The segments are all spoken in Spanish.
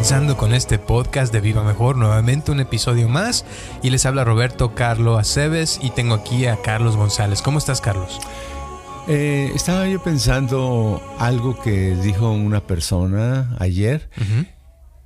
comenzando con este podcast de Viva Mejor, nuevamente un episodio más. Y les habla Roberto Carlos Aceves y tengo aquí a Carlos González. ¿Cómo estás, Carlos? Eh, estaba yo pensando algo que dijo una persona ayer.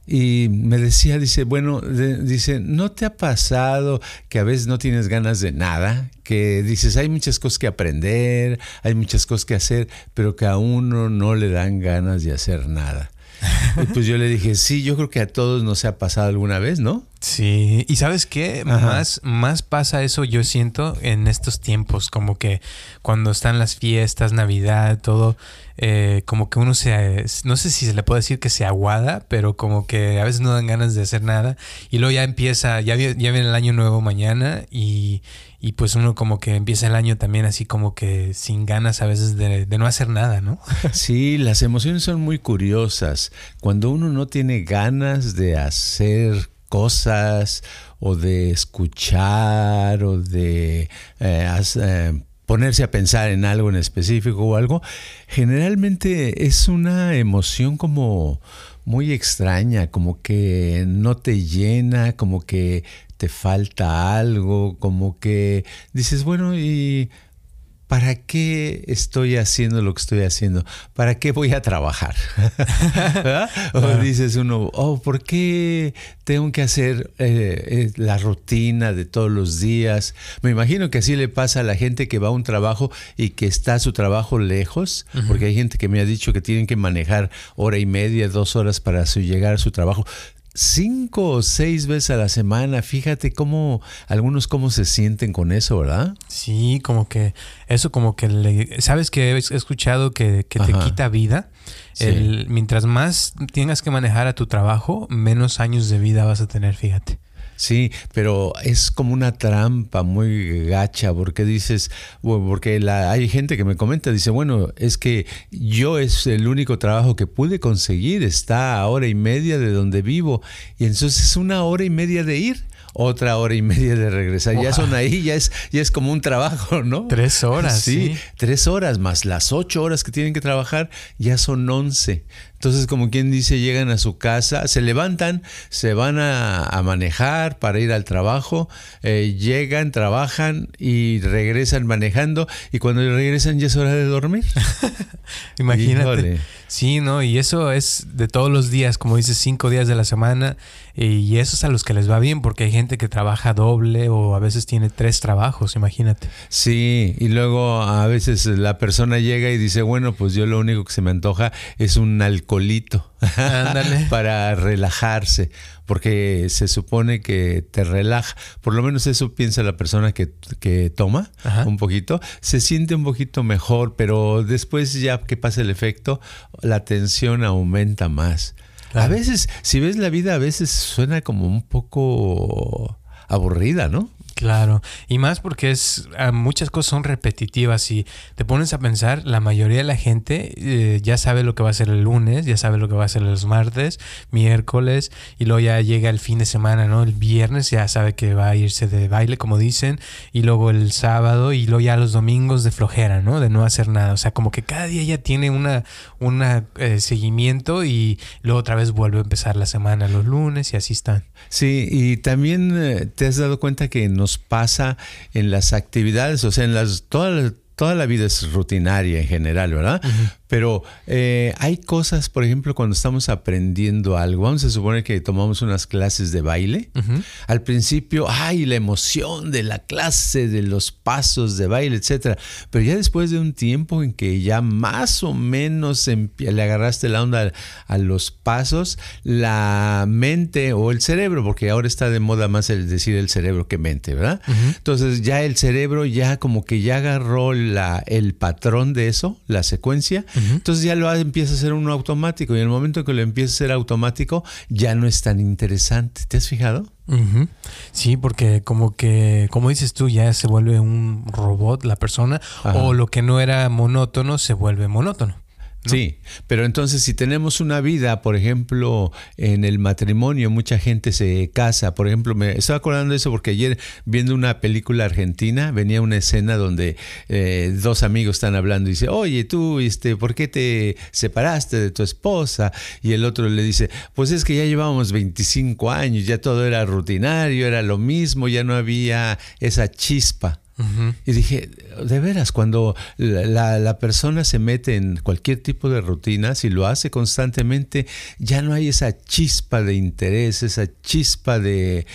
Y me decía, dice, bueno, dice, ¿no te ha pasado que a veces no tienes ganas de nada? Que dices, hay muchas cosas que aprender, hay muchas cosas que hacer, pero que a uno no le dan ganas de hacer nada. Y pues yo le dije, sí, yo creo que a todos nos ha pasado alguna vez, ¿no? Sí, y sabes qué, más, más pasa eso yo siento en estos tiempos, como que cuando están las fiestas, Navidad, todo, eh, como que uno se, no sé si se le puede decir que se aguada, pero como que a veces no dan ganas de hacer nada y luego ya empieza, ya, ya viene el año nuevo mañana y, y pues uno como que empieza el año también así como que sin ganas a veces de, no hacer nada, ¿no? Sí, las emociones son muy curiosas. Cuando uno no tiene ganas de hacer cosas o de escuchar o de eh, eh, ponerse a pensar en algo en específico o algo, generalmente es una emoción como muy extraña, como que no te llena, como que te falta algo, como que dices, bueno, y ¿para qué estoy haciendo lo que estoy haciendo? ¿Para qué voy a trabajar? o dices uno, oh, ¿por qué tengo que hacer eh, eh, la rutina de todos los días? Me imagino que así le pasa a la gente que va a un trabajo y que está su trabajo lejos, porque hay gente que me ha dicho que tienen que manejar hora y media, dos horas para llegar a su trabajo cinco o seis veces a la semana. Fíjate cómo algunos cómo se sienten con eso, ¿verdad? Sí, como que eso como que le, sabes que he escuchado que, te quita vida. El, mientras más tengas que manejar a tu trabajo, menos años de vida vas a tener, fíjate. Sí, pero es como una trampa muy gacha, porque dices, porque la, hay gente que me comenta, dice, bueno, es que yo es el único trabajo que pude conseguir, está a hora y media de donde vivo, y entonces es una hora y media de ir otra hora y media de regresar. Ya son ahí, ya es, ya es como un trabajo, ¿no? Tres horas. Sí, tres horas más las ocho horas que tienen que trabajar, ya son once. Entonces, como quien dice, llegan a su casa, se levantan, se van a, manejar para ir al trabajo, eh, llegan, trabajan y regresan manejando y cuando regresan ya es hora de dormir. Imagínate. Sí, ¿no? Y eso es de todos los días, como dices, cinco días de la semana. Y eso es a los que les va bien, porque hay gente que trabaja doble o a veces tiene tres trabajos, imagínate. Sí, y luego a veces la persona llega y dice, bueno, pues yo lo único que se me antoja es un alcoholito para relajarse, porque se supone que te relaja, por lo menos eso piensa la persona que, toma un poquito, se siente un poquito mejor, pero después ya que pasa el efecto, la tensión aumenta más. A veces, si ves la vida, a veces suena como un poco aburrida, ¿no? Claro, y más porque es ah, muchas cosas son repetitivas y te pones a pensar, la mayoría de la gente eh, ya sabe lo que va a ser el lunes, ya sabe lo que va a ser los martes, miércoles y luego ya llega el fin de semana, ¿no? El viernes ya sabe que va a irse de baile, como dicen, y luego el sábado y luego ya los domingos de flojera, ¿no? De no hacer nada, o sea, como que cada día ya tiene una, una eh, seguimiento y luego otra vez vuelve a empezar la semana los lunes y así están. Sí, y también eh, te has dado cuenta que no nos pasa en las actividades, o sea, en las, toda, toda la vida es rutinaria en general, ¿verdad? Pero eh, hay cosas, por ejemplo, cuando estamos aprendiendo algo, vamos a suponer que tomamos unas clases de baile. Al principio, ay, la emoción de la clase, de los pasos de baile, etcétera. Pero ya después de un tiempo en que ya más o menos le agarraste la onda a, los pasos, la mente o el cerebro, porque ahora está de moda más el decir el cerebro que mente, ¿verdad? Entonces ya el cerebro ya como que ya agarró la, el patrón de eso, la secuencia entonces ya lo empieza a hacer uno automático y en el momento que lo empieza a hacer automático ya no es tan interesante. ¿Te has fijado? Sí, porque como que, como dices tú, ya se vuelve un robot la persona o lo que no era monótono se vuelve monótono. Sí, pero entonces si tenemos una vida, por ejemplo, en el matrimonio, mucha gente se casa. Por ejemplo, me estaba acordando de eso porque ayer viendo una película argentina venía una escena donde eh, dos amigos están hablando y dice, oye, tú, este, ¿por qué te separaste de tu esposa? Y el otro le dice, pues es que ya llevábamos 25 años, ya todo era rutinario, era lo mismo, ya no había esa chispa. Y dije, de veras, cuando la, persona se mete en cualquier tipo de rutina, si lo hace constantemente, ya no hay esa chispa de interés, esa chispa de,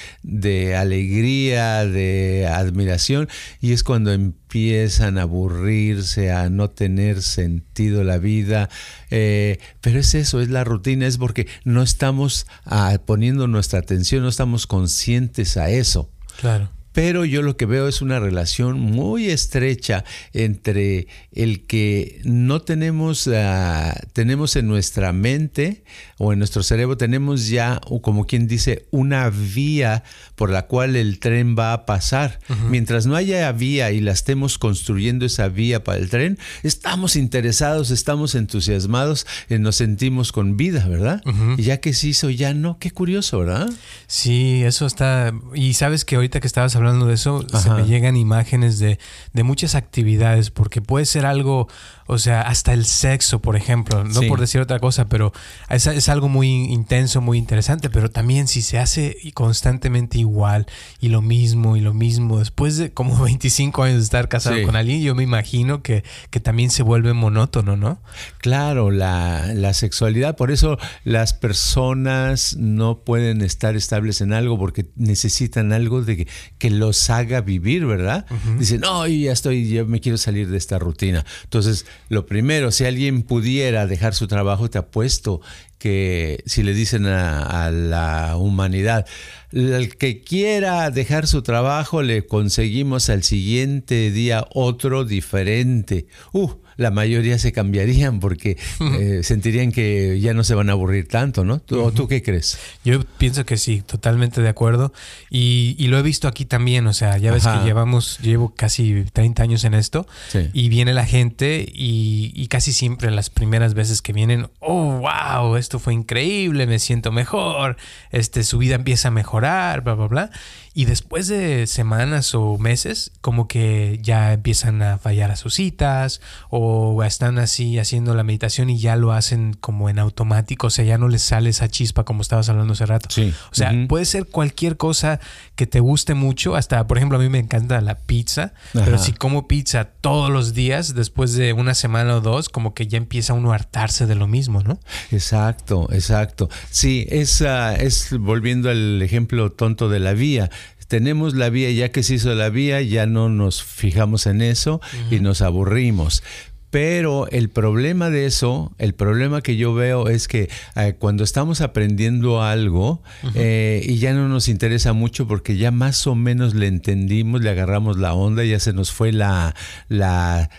alegría, de admiración, y es cuando empiezan a aburrirse, a no tener sentido la vida. Eh, pero es eso, es la rutina, es porque no estamos ah, poniendo nuestra atención, no estamos conscientes a eso. Claro pero yo lo que veo es una relación muy estrecha entre el que no tenemos, ah, tenemos en nuestra mente o en nuestro cerebro, tenemos ya, como quien dice, una vía por la cual el tren va a pasar. Mientras no haya vía y la estemos construyendo esa vía para el tren, estamos interesados, estamos entusiasmados, nos sentimos con vida, ¿verdad? Y ya que se hizo, ya no, qué curioso, ¿verdad? Sí, eso está, y sabes que ahorita que estabas hablando de eso, se me llegan imágenes de, de, muchas actividades, porque puede ser algo, o sea, hasta el sexo, por ejemplo, no por decir otra cosa, pero es, es, algo muy intenso, muy interesante, pero también si se hace constantemente igual y lo mismo y lo mismo, después de como 25 años de estar casado con alguien, yo me imagino que, que también se vuelve monótono, ¿no? Claro, la, la sexualidad, por eso las personas no pueden estar estables en algo porque necesitan algo de que, que los haga vivir, ¿verdad? Dicen, no, ya estoy, ya me quiero salir de esta rutina. Entonces, lo primero, si alguien pudiera dejar su trabajo, te apuesto que si le dicen a, la humanidad, el que quiera dejar su trabajo, le conseguimos al siguiente día otro diferente. Uh, la mayoría se cambiarían porque eh, sentirían que ya no se van a aburrir tanto, ¿no? ¿Tú, ¿Tú qué crees? Yo pienso que sí, totalmente de acuerdo. Y, lo he visto aquí también, o sea, ya ves que llevamos, llevo casi 30 años en esto y viene la gente y, y, casi siempre las primeras veces que vienen, oh, wow, esto fue increíble, me siento mejor, este, su vida empieza a mejorar, bla, bla, bla. Y después de semanas o meses, como que ya empiezan a fallar a sus citas o están así haciendo la meditación y ya lo hacen como en automático, o sea, ya no les sale esa chispa como estabas hablando hace rato. Sí. O sea, puede ser cualquier cosa que te guste mucho, hasta, por ejemplo, a mí me encanta la pizza, pero si como pizza todos los días, después de una semana o dos, como que ya empieza uno a hartarse de lo mismo, ¿no? Exacto, exacto. Sí, es, ah, es volviendo al ejemplo tonto de la vía tenemos la vía, ya que se hizo la vía, ya no nos fijamos en eso y nos aburrimos. Pero el problema de eso, el problema que yo veo es que eh, cuando estamos aprendiendo algo eh, y ya no nos interesa mucho porque ya más o menos le entendimos, le agarramos la onda, ya se nos fue la, la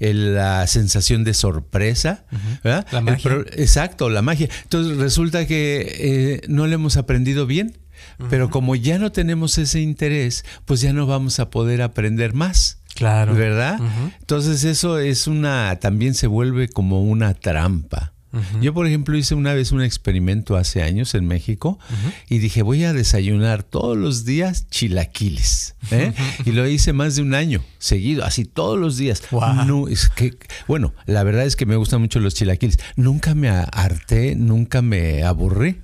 la sensación de sorpresa. La magia. exacto, la magia. Entonces resulta que eh, no le hemos aprendido bien. Pero como ya no tenemos ese interés, pues ya no vamos a poder aprender más. Claro. ¿Verdad? Entonces eso es una, también se vuelve como una trampa. Yo, por ejemplo, hice una vez un experimento hace años en México y dije, voy a desayunar todos los días chilaquiles. ¿eh? y lo hice más de un año seguido, así todos los días. No, es que, bueno, la verdad es que me gustan mucho los chilaquiles. Nunca me harté, nunca me aburrí.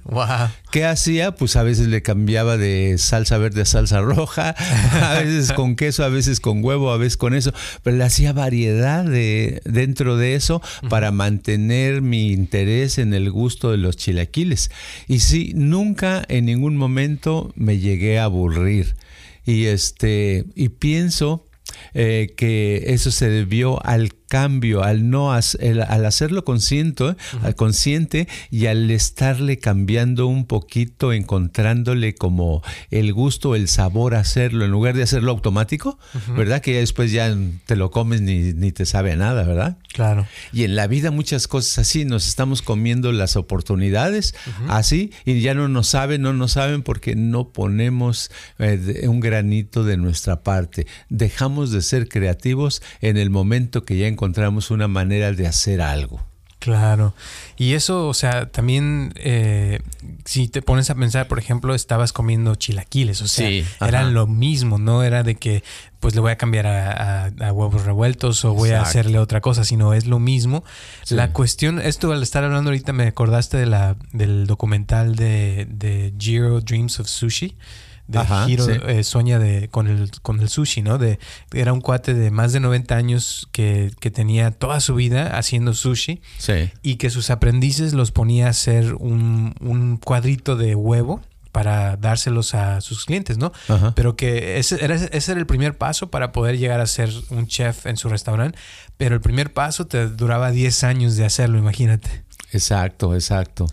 ¿Qué hacía? Pues a veces le cambiaba de salsa verde a salsa roja, a veces con queso, a veces con huevo, a veces con eso, pero le hacía variedad de, dentro de eso para mantener mi interés en el gusto de los chilaquiles. Y sí, nunca en ningún momento me llegué a aburrir. Y este, y pienso eh, que eso se debió al cambio, al no al hacerlo consciente, al consciente y al estarle cambiando un poquito, encontrándole como el gusto, el sabor a hacerlo, en lugar de hacerlo automático, ¿verdad? Que después ya te lo comes ni, ni te sabe a nada, ¿verdad? Claro. Y en la vida muchas cosas así, nos estamos comiendo las oportunidades así y ya no nos saben, no nos saben porque no ponemos eh, un granito de nuestra parte. Dejamos de ser creativos en el momento que ya encontramos encontramos una manera de hacer algo. Claro. Y eso, o sea, también eh, si te pones a pensar, por ejemplo, estabas comiendo chilaquiles, o sea, eran lo mismo, no era de que pues le voy a cambiar a, huevos revueltos o voy a hacerle otra cosa, sino es lo mismo. La cuestión, esto al estar hablando ahorita me acordaste de la, del documental de, de Jiro Dreams of Sushi de Hiro eh, sueña de, con, el, con el sushi, ¿no? De, era un cuate de más de 90 años que, tenía toda su vida haciendo sushi y que sus aprendices los ponía a hacer un, cuadrito de huevo para dárselos a sus clientes, ¿no? Pero que ese era, ese era el primer paso para poder llegar a ser un chef en su restaurante, pero el primer paso te duraba 10 años de hacerlo, imagínate. Exacto, exacto.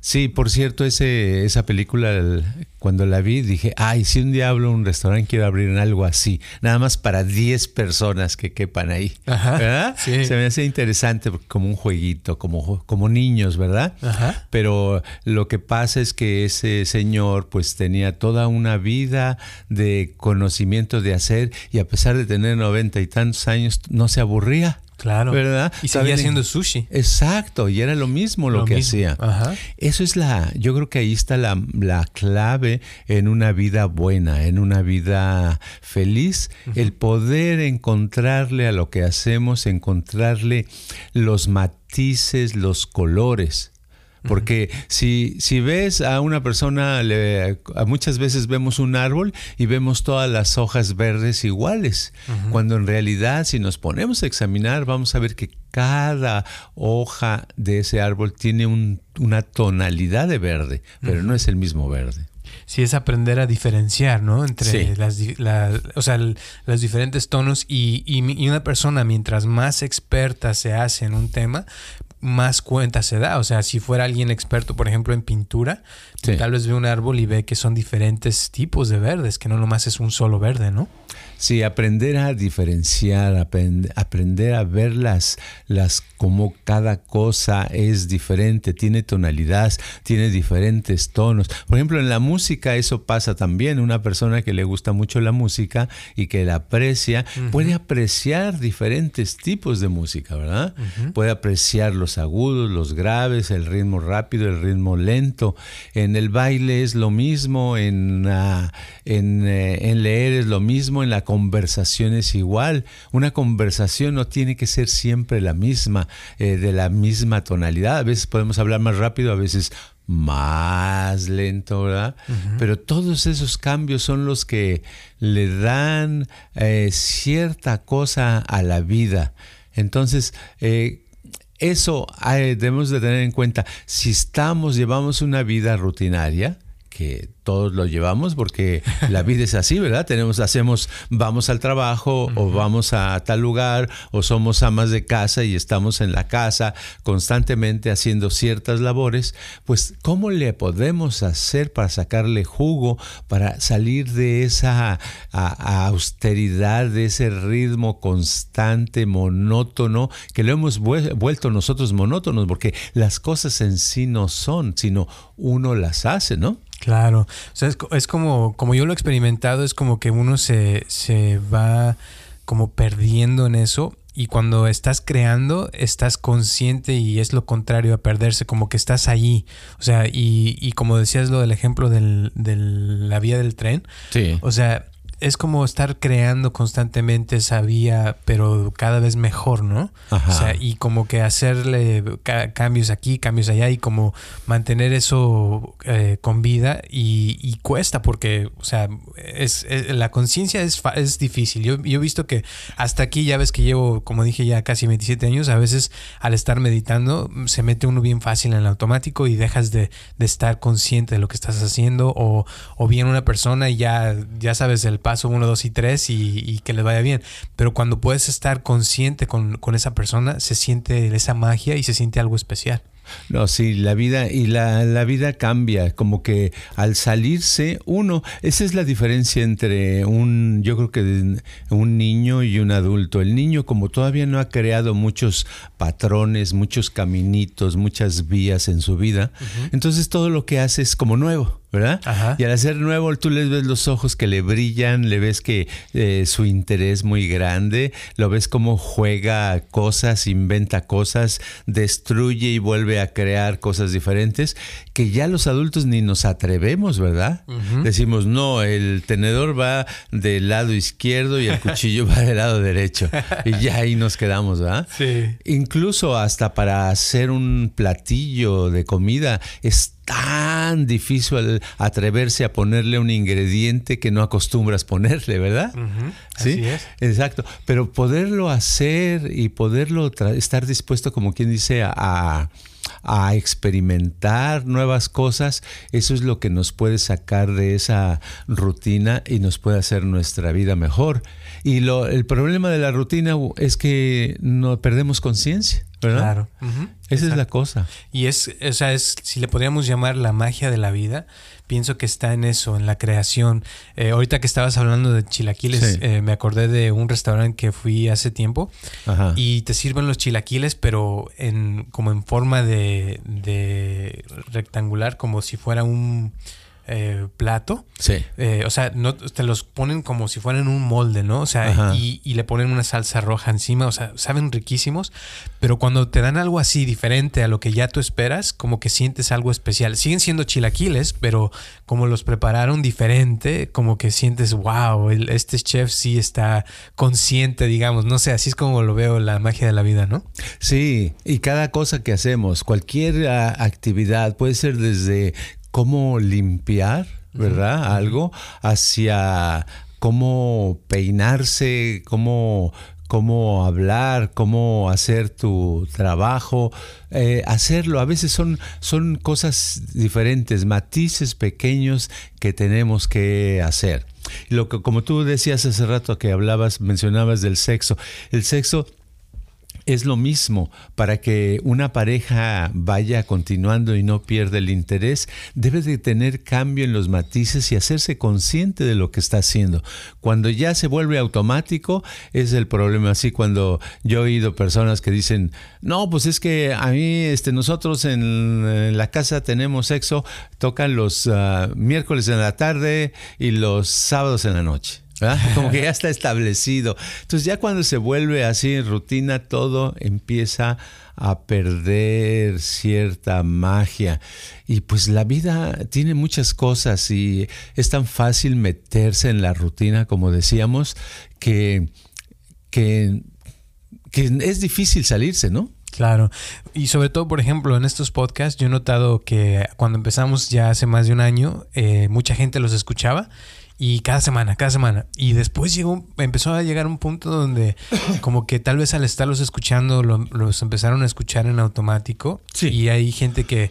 Sí, por cierto, ese, esa película, cuando la vi, dije, ay, si un día hablo un restaurante, quiero abrir algo así, nada más para 10 personas que quepan ahí. ¿Verdad? Se me hace interesante como un jueguito, como, como niños, ¿verdad? Ajá. Pero lo que pasa es que ese señor pues tenía toda una vida de conocimiento de hacer y a pesar de tener noventa y tantos años, no se aburría. Claro. ¿Verdad? Y seguía haciendo sushi. Exacto, y era lo mismo lo, que hacía. Ajá. Eso es la, yo creo que ahí está la, clave en una vida buena, en una vida feliz, el poder encontrarle a lo que hacemos, encontrarle los matices, los colores. Porque si, si ves a una persona, muchas veces vemos un árbol y vemos todas las hojas verdes iguales, cuando en realidad si nos ponemos a examinar vamos a ver que cada hoja de ese árbol tiene una tonalidad de verde, pero no es el mismo verde. Sí, es aprender a diferenciar, ¿no? Entre las, o sea, los diferentes tonos y, y, una persona, mientras más experta se hace en un tema, más cuenta se da. O sea, si fuera alguien experto, por ejemplo, en pintura, tal vez ve un árbol y ve que son diferentes tipos de verdes, que no nomás es un solo verde, ¿no? Sí, aprender a diferenciar, aprender a ver las, las como cada cosa es diferente, tiene tonalidades, tiene diferentes tonos. Por ejemplo, en la música eso pasa también. Una persona que le gusta mucho la música y que la aprecia, puede apreciar diferentes tipos de música, ¿verdad? Puede apreciar los agudos, los graves, el ritmo rápido, el ritmo lento. En el baile es lo mismo, en, ah, en, eh, en leer es lo mismo, en la conversación es igual. Una conversación no tiene que ser siempre la misma, eh, de la misma tonalidad. A veces podemos hablar más rápido, a veces más lento, ¿verdad? Pero todos esos cambios son los que le dan eh, cierta cosa a la vida. Entonces, eh, eso debemos de tener en cuenta. Si estamos, llevamos una vida rutinaria, que todos lo llevamos porque la vida es así, ¿verdad? Tenemos, hacemos, vamos al trabajo o vamos a tal lugar o somos amas de casa y estamos en la casa constantemente haciendo ciertas labores, pues ¿cómo le podemos hacer para sacarle jugo, para salir de esa austeridad, de ese ritmo constante, monótono, que lo hemos vuelto nosotros monótonos porque las cosas en sí no son, sino uno las hace, ¿no? Claro, o sea, es, como, como yo lo he experimentado, es como que uno se, se va como perdiendo en eso y cuando estás creando estás consciente y es lo contrario a perderse, como que estás allí. O sea, y, y como decías lo del ejemplo de la vía del tren. Sí. O sea, es como estar creando constantemente esa vía, pero cada vez mejor, ¿no? O sea, y como que hacerle cambios aquí, cambios allá y como mantener eso eh, con vida y, cuesta porque, o sea, es, la conciencia es, es difícil. Yo, yo, he visto que hasta aquí, ya ves que llevo, como dije, ya casi 27 años, a veces al estar meditando se mete uno bien fácil en el automático y dejas de, estar consciente de lo que estás haciendo o, o bien una persona y ya, ya sabes el paso 1, 2 y 3 y, que le vaya bien. Pero cuando puedes estar consciente con, esa persona, se siente esa magia y se siente algo especial. No, sí, la vida y la, la, vida cambia, como que al salirse uno, esa es la diferencia entre un, yo creo que un niño y un adulto. El niño como todavía no ha creado muchos patrones, muchos caminitos, muchas vías en su vida, entonces todo lo que hace es como nuevo. ¿Verdad? Ajá. Y al hacer nuevo, tú le ves los ojos que le brillan, le ves que eh, su interés muy grande, lo ves cómo juega cosas, inventa cosas, destruye y vuelve a crear cosas diferentes, que ya los adultos ni nos atrevemos, ¿verdad? Decimos, no, el tenedor va del lado izquierdo y el cuchillo va del lado derecho. Y ya ahí nos quedamos, ¿verdad? Sí. Incluso hasta para hacer un platillo de comida es tan difícil atreverse a ponerle un ingrediente que no acostumbras ponerle, ¿verdad? Sí, Así es. exacto. Pero poderlo hacer y poderlo estar dispuesto, como quien dice, a, a experimentar nuevas cosas, eso es lo que nos puede sacar de esa rutina y nos puede hacer nuestra vida mejor. Y lo, el problema de la rutina es que no perdemos conciencia, ¿verdad? Claro. Esa es la cosa. Y es, o sea, es, si le podríamos llamar la magia de la vida, pienso que está en eso, en la creación. Eh, ahorita que estabas hablando de chilaquiles, Sí. eh, me acordé de un restaurante que fui hace tiempo Ajá. y te sirven los chilaquiles, pero en como en forma de, de rectangular, como si fuera un eh, plato. sí. Eh, o sea, no te los ponen como si fueran un molde, ¿no? O sea, y, y le ponen una salsa roja encima, o sea, saben riquísimos, pero cuando te dan algo así diferente a lo que ya tú esperas, como que sientes algo especial. Siguen siendo chilaquiles, pero como los prepararon diferente, como que sientes, wow, el- este chef sí está consciente, digamos, no sé, así es como lo veo la magia de la vida, ¿no? Sí, y cada cosa que hacemos, cualquier ah, actividad, puede ser desde cómo limpiar, ¿verdad? Algo, hacia cómo peinarse, cómo, cómo hablar, cómo hacer tu trabajo, eh, hacerlo. A veces son, son cosas diferentes, matices pequeños que tenemos que hacer. Lo que, como tú decías hace rato que hablabas, mencionabas del sexo, el sexo es lo mismo. Para que una pareja vaya continuando y no pierda el interés, debe de tener cambio en los matices y hacerse consciente de lo que está haciendo. Cuando ya se vuelve automático, es el problema. Así cuando yo he oído personas que dicen, no, pues es que a mí, este, nosotros en, en la casa tenemos sexo, tocan los ah, miércoles en la tarde y los sábados en la noche. ¿Verdad? Como que ya está establecido. Entonces ya cuando se vuelve así en rutina, todo empieza a perder cierta magia. Y pues la vida tiene muchas cosas y es tan fácil meterse en la rutina, como decíamos, que, que, que es difícil salirse, ¿no? Claro. Y sobre todo, por ejemplo, en estos podcasts, yo he notado que cuando empezamos ya hace más de un año, eh, mucha gente los escuchaba y cada semana, cada semana. Y después llegó, empezó a llegar un punto donde como que tal vez al estarlos escuchando lo- los empezaron a escuchar en automático. Sí. Y hay gente que,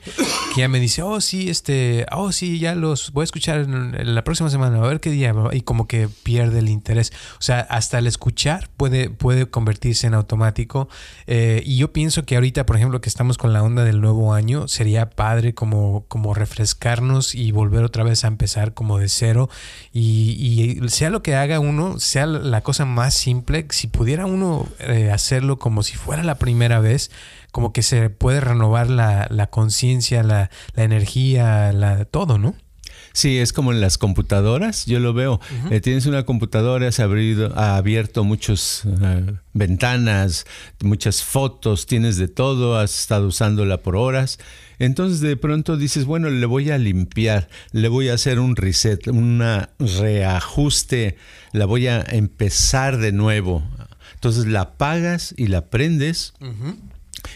que ya me dice, oh sí, este, oh sí, ya los voy a escuchar en, en la próxima semana, a ver qué día. Y como que pierde el interés. O sea, hasta el escuchar puede, puede convertirse en automático. Eh, y yo pienso que ahorita, por ejemplo, que estamos con la onda del nuevo año, sería padre como, como refrescarnos y volver otra vez a empezar como de cero. Y, y sea lo que haga uno, sea la cosa más simple, si pudiera uno eh, hacerlo como si fuera la primera vez, como que se puede renovar la, la conciencia, la, la energía, la, todo, ¿no? Sí, es como en las computadoras, yo lo veo. Eh, tienes una computadora, has abrido, ha abierto muchas ventanas, muchas fotos, tienes de todo, has estado usándola por horas. Entonces de pronto dices, bueno, le voy a limpiar, le voy a hacer un reset, un reajuste, la voy a empezar de nuevo. Entonces la apagas y la prendes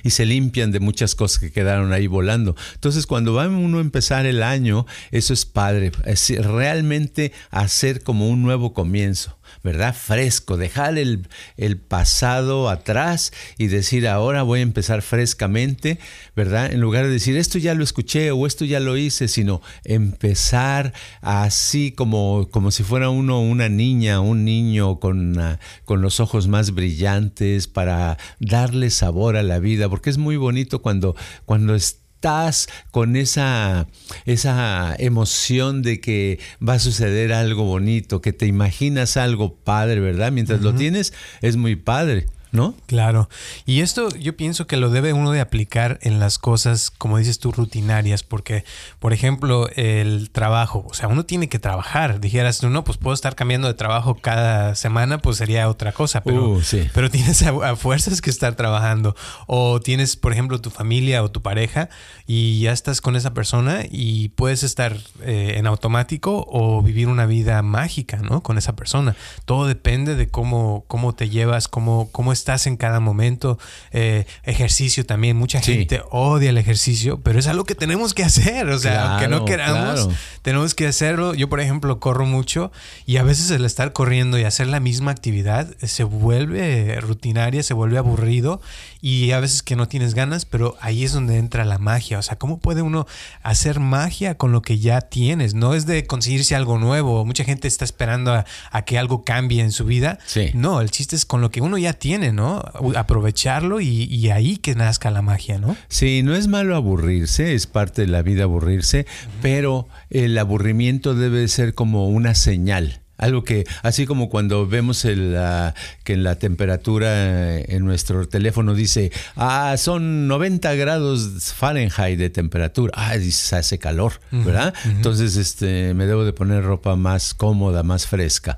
y se limpian de muchas cosas que quedaron ahí volando. Entonces, cuando va uno a empezar el año, eso es padre, es realmente hacer como un nuevo comienzo. ¿Verdad? Fresco, dejar el, el pasado atrás y decir ahora voy a empezar frescamente, ¿verdad? En lugar de decir esto ya lo escuché o esto ya lo hice, sino empezar así como, como si fuera uno una niña, un niño con, ah, con los ojos más brillantes para darle sabor a la vida, porque es muy bonito cuando, cuando estás con esa, esa emoción de que va a suceder algo bonito, que te imaginas algo padre, ¿verdad? Mientras lo tienes, es muy padre. ¿No? Claro. Y esto yo pienso que lo debe uno de aplicar en las cosas, como dices tú, rutinarias, porque, por ejemplo, el trabajo, o sea, uno tiene que trabajar. Dijeras tú, no, pues puedo estar cambiando de trabajo cada semana, pues sería otra cosa, pero, Uh, sí. pero tienes a, a fuerzas que estar trabajando. O tienes, por ejemplo, tu familia o tu pareja y ya estás con esa persona y puedes estar eh, en automático o vivir una vida mágica, ¿no? Con esa persona. Todo depende de cómo, cómo te llevas, cómo, cómo estás en cada momento. Eh, ejercicio también. Mucha Sí. gente odia el ejercicio, pero es algo que tenemos que hacer. O sea, aunque no Claro, queramos, claro. tenemos que hacerlo. Yo, por ejemplo, corro mucho y a veces el estar corriendo y hacer la misma actividad se vuelve rutinaria, se vuelve aburrido y a veces que no tienes ganas, pero ahí es donde entra la magia. O sea, ¿cómo puede uno hacer magia con lo que ya tienes? No es de conseguirse algo nuevo. Mucha gente está esperando a, a que algo cambie en su vida. Sí. No, el chiste es con lo que uno ya tiene, ¿no? Aprovecharlo y, y ahí que nazca la magia, ¿no? Sí, no es malo aburrirse, es parte de la vida aburrirse, pero el aburrimiento debe ser como una señal. Algo que, así como cuando vemos el, ah, que en la temperatura en nuestro teléfono dice, ah, son 90 grados Fahrenheit de temperatura, ah, dices, hace calor, ¿verdad? Entonces, este, me debo de poner ropa más cómoda, más fresca.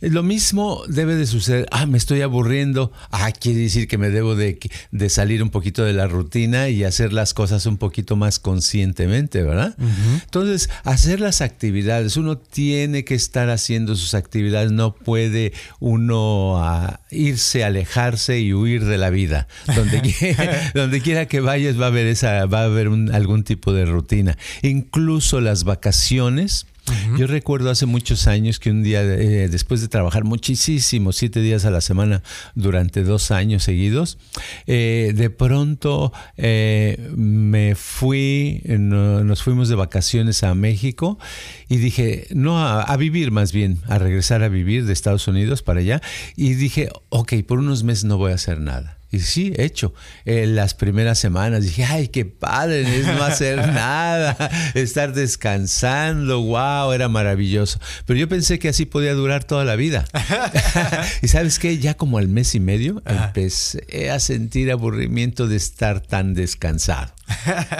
Lo mismo debe de suceder. Ah, me estoy aburriendo. Ah, quiere decir que me debo de, de salir un poquito de la rutina y hacer las cosas un poquito más conscientemente, ¿verdad? Entonces, hacer las actividades. Uno tiene que estar haciendo sus actividades. No puede uno ah, irse, alejarse y huir de la vida. Donde, quiera, donde quiera que vayas va a haber, esa, va a haber un- algún tipo de rutina. Incluso las vacaciones. Yo recuerdo hace muchos años que un día, eh, después de trabajar muchísimo, siete días a la semana durante dos años seguidos, eh, de pronto eh, me fui, no- nos fuimos de vacaciones a México y dije, no, a, a vivir más bien, a regresar a vivir de Estados Unidos para allá. Y dije, ok, por unos meses no voy a hacer nada. Y sí, hecho. En las primeras semanas dije, ay, qué padre, es no hacer nada, estar descansando, wow, era maravilloso. Pero yo pensé que así podía durar toda la vida. y sabes qué, ya como al mes y medio Ajá. empecé a sentir aburrimiento de estar tan descansado.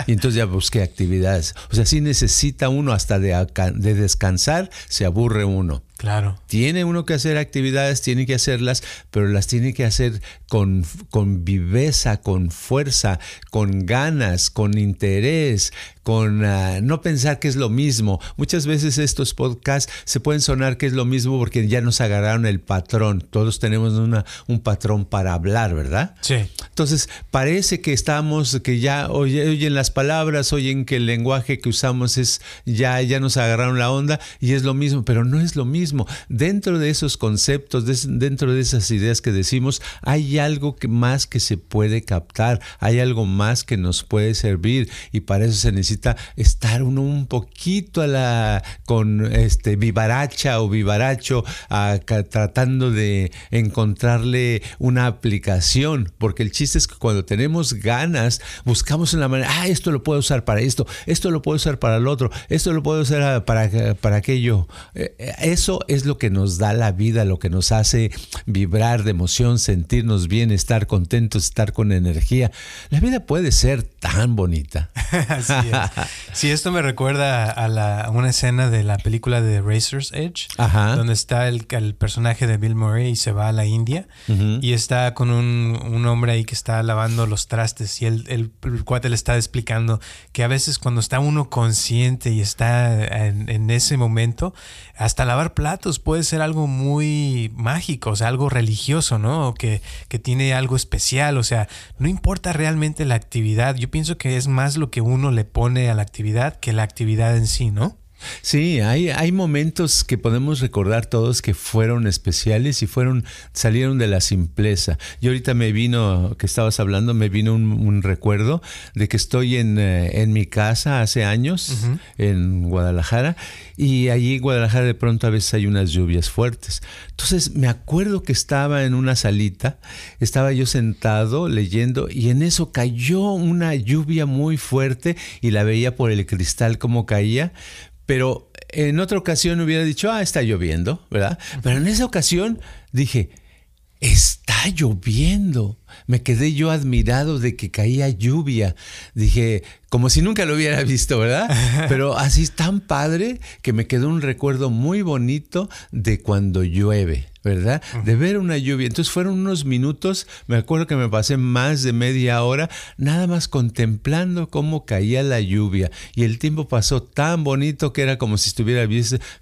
Y entonces ya busqué actividades. O sea, sí necesita uno hasta de, de descansar, se aburre uno. Claro. Tiene uno que hacer actividades, tiene que hacerlas, pero las tiene que hacer con, con viveza, con fuerza, con ganas, con interés, con ah, no pensar que es lo mismo. Muchas veces estos podcasts se pueden sonar que es lo mismo porque ya nos agarraron el patrón. Todos tenemos una, un patrón para hablar, ¿verdad? Sí. Entonces, parece que estamos, que ya oye- oyen las palabras, oyen que el lenguaje que usamos es, ya, ya nos agarraron la onda y es lo mismo, pero no es lo mismo. Dentro de esos conceptos, dentro de esas ideas que decimos, hay algo que más que se puede captar, hay algo más que nos puede servir y para eso se necesita estar uno un poquito a la, con este vivaracha o vivaracho, tratando de encontrarle una aplicación, porque el chiste es que cuando tenemos ganas, buscamos una manera, ah, esto lo puedo usar para esto, esto lo puedo usar para el otro, esto lo puedo usar ah, para, para aquello. Eh, eh, Eso es lo que nos da la vida, lo que nos hace vibrar de emoción, sentirnos bien, estar contentos, estar con energía. La vida puede ser tan bonita. Así es. Sí, esto me recuerda a, la, a una escena de la película de Razor's Edge, Ajá. donde está el, el personaje de Bill Murray y se va a la India y está con un, un hombre ahí que está lavando los trastes y el, el, cuate le está explicando que a veces cuando está uno consciente y está en, en ese momento, hasta lavar platos puede ser algo muy mágico, o sea, algo religioso, ¿no? Que, que tiene algo especial, o sea, no importa realmente la actividad, yo pienso que es más lo que uno le pone a la actividad que la actividad en sí, ¿no? Sí, hay, hay momentos que podemos recordar todos que fueron especiales y fueron, salieron de la simpleza. Y ahorita me vino, que estabas hablando, me vino un, un recuerdo de que estoy en, eh, en mi casa hace años, en Guadalajara, y allí en Guadalajara de pronto a veces hay unas lluvias fuertes. Entonces me acuerdo que estaba en una salita, estaba yo sentado leyendo y en eso cayó una lluvia muy fuerte y la veía por el cristal como caía, pero en otra ocasión hubiera dicho, ah, está lloviendo, ¿verdad? Pero en esa ocasión dije, está lloviendo. Me quedé yo admirado de que caía lluvia. Dije, como si nunca lo hubiera visto, ¿verdad? Pero así tan padre que me quedó un recuerdo muy bonito de cuando llueve. ¿Verdad? De ver una lluvia. Entonces fueron unos minutos, me acuerdo que me pasé más de media hora nada más contemplando cómo caía la lluvia y el tiempo pasó tan bonito que era como si estuviera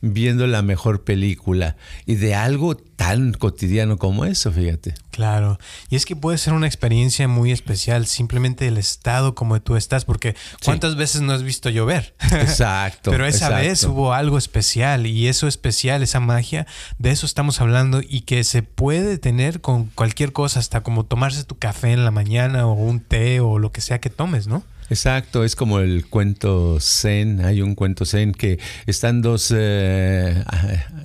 viendo la mejor película y de algo tan cotidiano como eso, fíjate. Claro, y es que puede ser una experiencia muy especial, simplemente el estado como tú estás, porque ¿cuántas veces no has visto llover? Exacto. Pero esa vez hubo algo especial y eso especial, esa magia, de eso estamos hablando y que se puede tener con cualquier cosa, hasta como tomarse tu café en la mañana o un té o lo que sea que tomes, ¿no? Exacto, es como el cuento Zen. Hay un cuento Zen que están dos eh,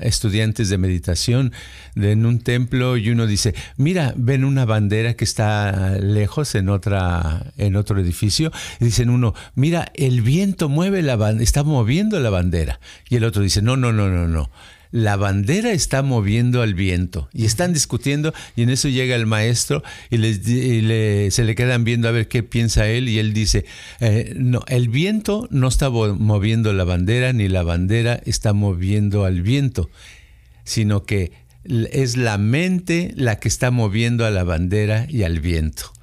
estudiantes de meditación en un templo y uno dice, mira, ven una bandera que está lejos en, otra, en otro edificio. Y dicen uno, mira, el viento mueve la bandera, está moviendo la bandera. Y el otro dice, no, no, no, no, no la bandera está moviendo al viento y están discutiendo y en eso llega el maestro y, se le quedan viendo a ver qué piensa él y él dice, eh, no, el viento no está moviendo la bandera ni la bandera está moviendo al viento, sino que es la mente la que está moviendo a la bandera y al viento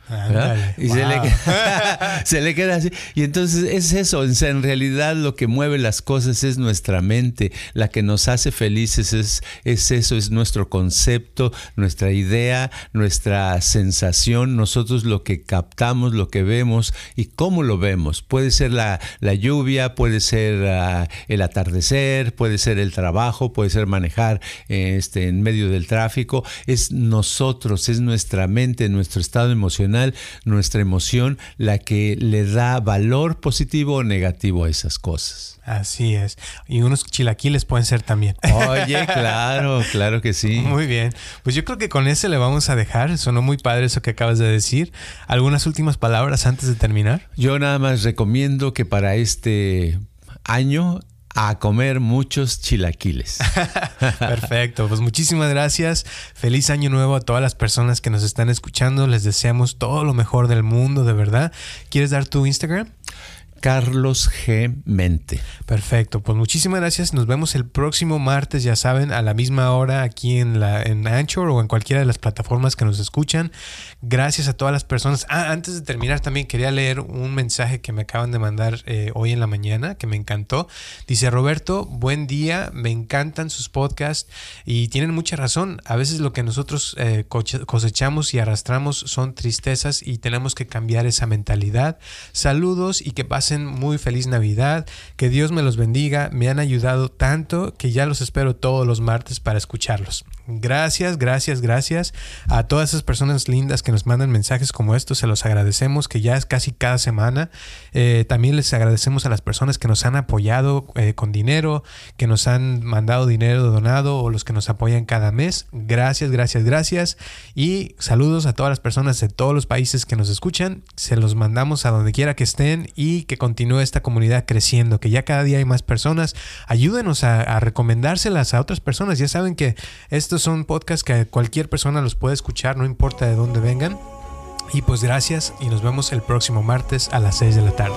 y se, le, queda así. Y entonces es eso, en realidad lo que mueve las cosas es nuestra mente, la que nos hace felices es, es eso, es nuestro concepto, nuestra idea, nuestra sensación, nosotros lo que captamos, lo que vemos y cómo lo vemos. Puede ser la, lluvia, puede ser ah, el atardecer, puede ser el trabajo, puede ser manejar este, en medio del tráfico, es nosotros, es nuestra mente, nuestro estado emocional nuestra emoción, la que le da valor positivo o negativo a esas cosas. Así es. Y unos chilaquiles pueden ser también. Oye, claro, claro que sí. Muy bien. Pues yo creo que con ese le vamos a dejar. Sonó muy padre eso que acabas de decir. ¿Algunas últimas palabras antes de terminar? Yo nada más recomiendo que para este año a comer muchos chilaquiles. Perfecto, pues muchísimas gracias. Feliz año nuevo a todas las personas que nos están escuchando. Les deseamos todo lo mejor del mundo, de verdad. ¿Quieres dar tu Instagram? Carlos G. Mente. Perfecto, pues muchísimas gracias. Nos vemos el próximo martes, ya saben, a la misma hora aquí en, la, en Anchor o en cualquiera de las plataformas que nos escuchan. Gracias a todas las personas. Ah, antes de terminar también quería leer un mensaje que me acaban de mandar eh, hoy en la mañana que me encantó. Dice Roberto, buen día, me encantan sus podcasts y tienen mucha razón. A veces lo que nosotros eh, cosechamos y arrastramos son tristezas y tenemos que cambiar esa mentalidad. Saludos y que pasen muy feliz Navidad, que Dios me los bendiga, me han ayudado tanto que ya los espero todos los martes para escucharlos. Gracias, gracias, gracias a todas esas personas lindas que nos mandan mensajes como estos, se los agradecemos, que ya es casi cada semana. Eh, también les agradecemos a las personas que nos han apoyado eh, con dinero, que nos han mandado dinero donado o los que nos apoyan cada mes. Gracias, gracias, gracias. Y saludos a todas las personas de todos los países que nos escuchan. Se los mandamos a donde quiera que estén y que continúe esta comunidad creciendo, que ya cada día hay más personas. Ayúdenos a, a recomendárselas a otras personas. Ya saben que esto son podcasts que cualquier persona los puede escuchar, no importa de dónde vengan. Y pues gracias y nos vemos el próximo martes a las 6 de la tarde.